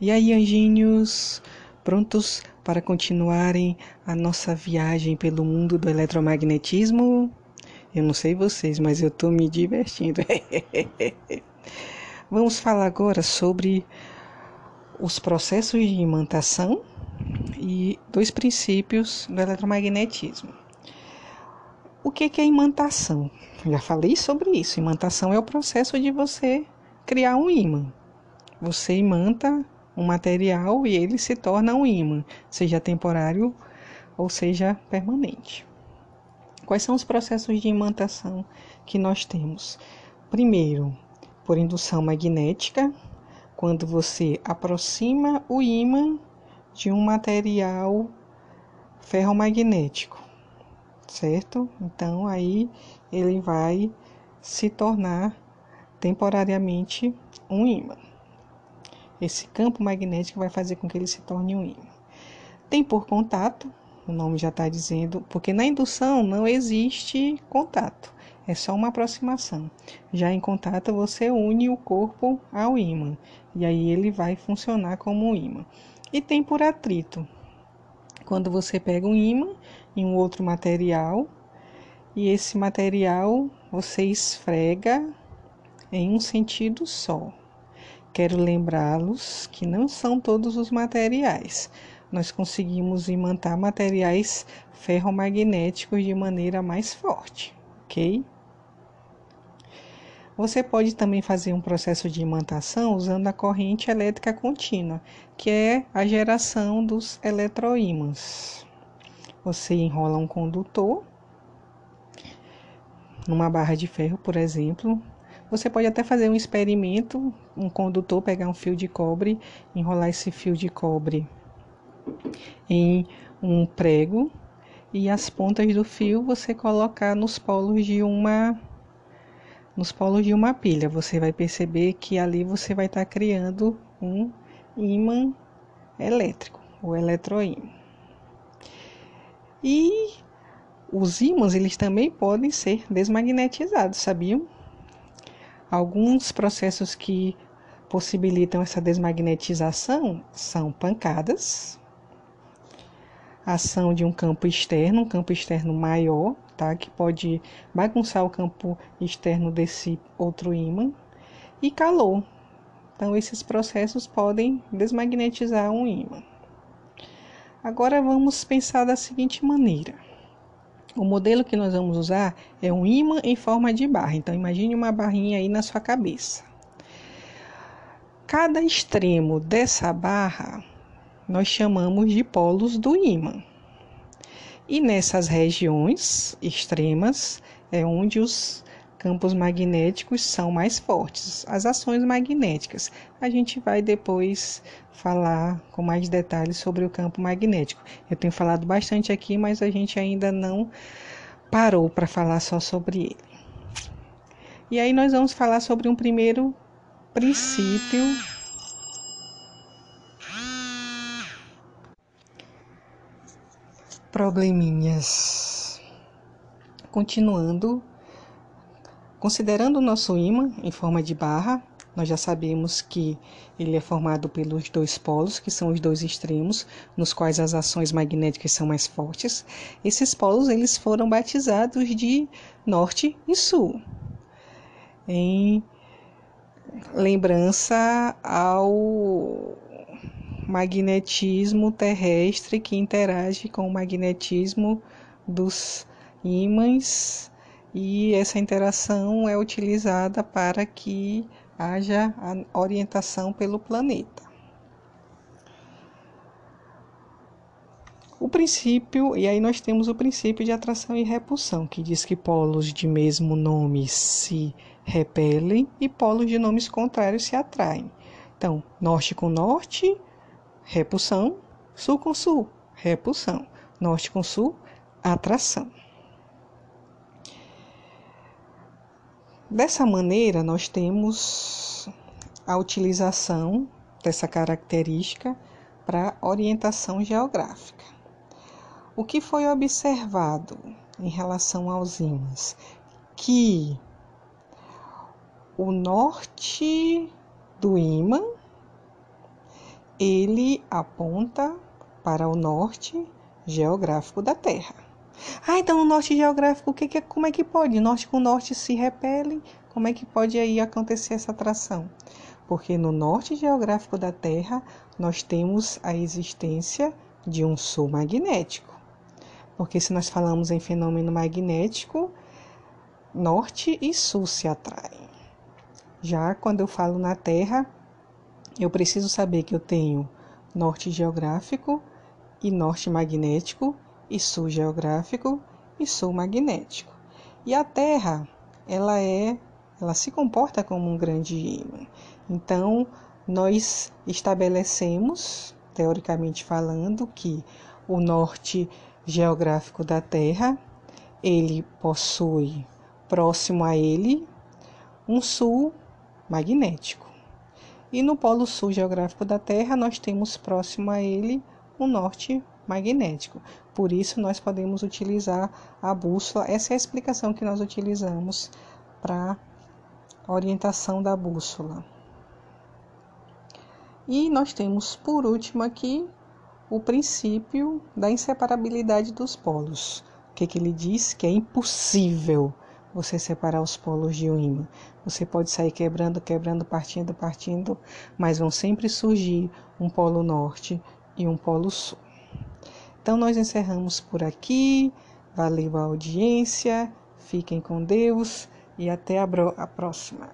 E aí, anjinhos, prontos para continuarem a nossa viagem pelo mundo do eletromagnetismo? Eu não sei vocês, mas eu estou me divertindo. Vamos falar agora sobre os processos de imantação e dois princípios do eletromagnetismo. O que é imantação? Já falei sobre isso. Imantação é o processo de você criar um ímã. Você imanta um material e ele se torna um ímã, seja temporário ou seja permanente. Quais são os processos de imantação que nós temos? Primeiro, por indução magnética, quando você aproxima o ímã de um material ferromagnético, certo? Então aí ele vai se tornar temporariamente um ímã. Esse campo magnético vai fazer com que ele se torne um ímã. Tem por contato, o nome já está dizendo, porque na indução não existe contato, é só uma aproximação. Já em contato, você une o corpo ao ímã, e aí ele vai funcionar como um ímã. E tem por atrito, quando você pega um ímã em um outro material, e esse material você esfrega em um sentido só. Quero lembrá-los que não são todos os materiais. Nós conseguimos imantar materiais ferromagnéticos de maneira mais forte, ok? Você pode também fazer um processo de imantação usando a corrente elétrica contínua, que é a geração dos eletroímãs. Você enrola um condutor numa barra de ferro, por exemplo, você pode até fazer um experimento, um condutor pegar um fio de cobre, enrolar esse fio de cobre em um prego e as pontas do fio você colocar nos polos de uma nos polos de uma pilha. Você vai perceber que ali você vai estar tá criando um ímã elétrico, o eletroímã. E os ímãs eles também podem ser desmagnetizados, sabiam? Alguns processos que possibilitam essa desmagnetização são pancadas, ação de um campo externo, um campo externo maior, tá? que pode bagunçar o campo externo desse outro ímã, e calor. Então, esses processos podem desmagnetizar um ímã. Agora, vamos pensar da seguinte maneira. O modelo que nós vamos usar é um ímã em forma de barra. Então, imagine uma barrinha aí na sua cabeça. Cada extremo dessa barra nós chamamos de polos do ímã. E nessas regiões extremas é onde os campos magnéticos são mais fortes, as ações magnéticas. A gente vai depois falar com mais detalhes sobre o campo magnético. Eu tenho falado bastante aqui, mas a gente ainda não parou para falar só sobre ele. E aí nós vamos falar sobre um primeiro princípio probleminhas. Continuando, considerando o nosso ímã em forma de barra, nós já sabemos que ele é formado pelos dois polos, que são os dois extremos, nos quais as ações magnéticas são mais fortes. Esses polos eles foram batizados de norte e sul, em lembrança ao magnetismo terrestre que interage com o magnetismo dos ímãs e essa interação é utilizada para que haja a orientação pelo planeta. O princípio, e aí nós temos o princípio de atração e repulsão, que diz que polos de mesmo nome se repelem e polos de nomes contrários se atraem. Então, norte com norte, repulsão, sul com sul, repulsão, norte com sul, atração. Dessa maneira, nós temos a utilização dessa característica para orientação geográfica. O que foi observado em relação aos ímãs? Que o norte do ímã ele aponta para o norte geográfico da Terra. Ah, então o norte geográfico, o que, que como é que pode? Norte com norte se repelem? Como é que pode aí acontecer essa atração? Porque no norte geográfico da Terra nós temos a existência de um sul magnético. Porque se nós falamos em fenômeno magnético, norte e sul se atraem. Já quando eu falo na Terra, eu preciso saber que eu tenho norte geográfico e norte magnético e sul geográfico e sul magnético. E a Terra, ela é, ela se comporta como um grande ímã. Então, nós estabelecemos, teoricamente falando, que o norte geográfico da Terra, ele possui próximo a ele um sul magnético. E no polo sul geográfico da Terra, nós temos próximo a ele o norte magnético. Por isso, nós podemos utilizar a bússola. Essa é a explicação que nós utilizamos para orientação da bússola. E nós temos, por último, aqui o princípio da inseparabilidade dos polos. O que, que ele diz? Que é impossível você separar os polos de um ímã. Você pode sair quebrando, quebrando, partindo, partindo, mas vão sempre surgir um polo norte e um polo sul. Então nós encerramos por aqui. Valeu a audiência. Fiquem com Deus e até a próxima.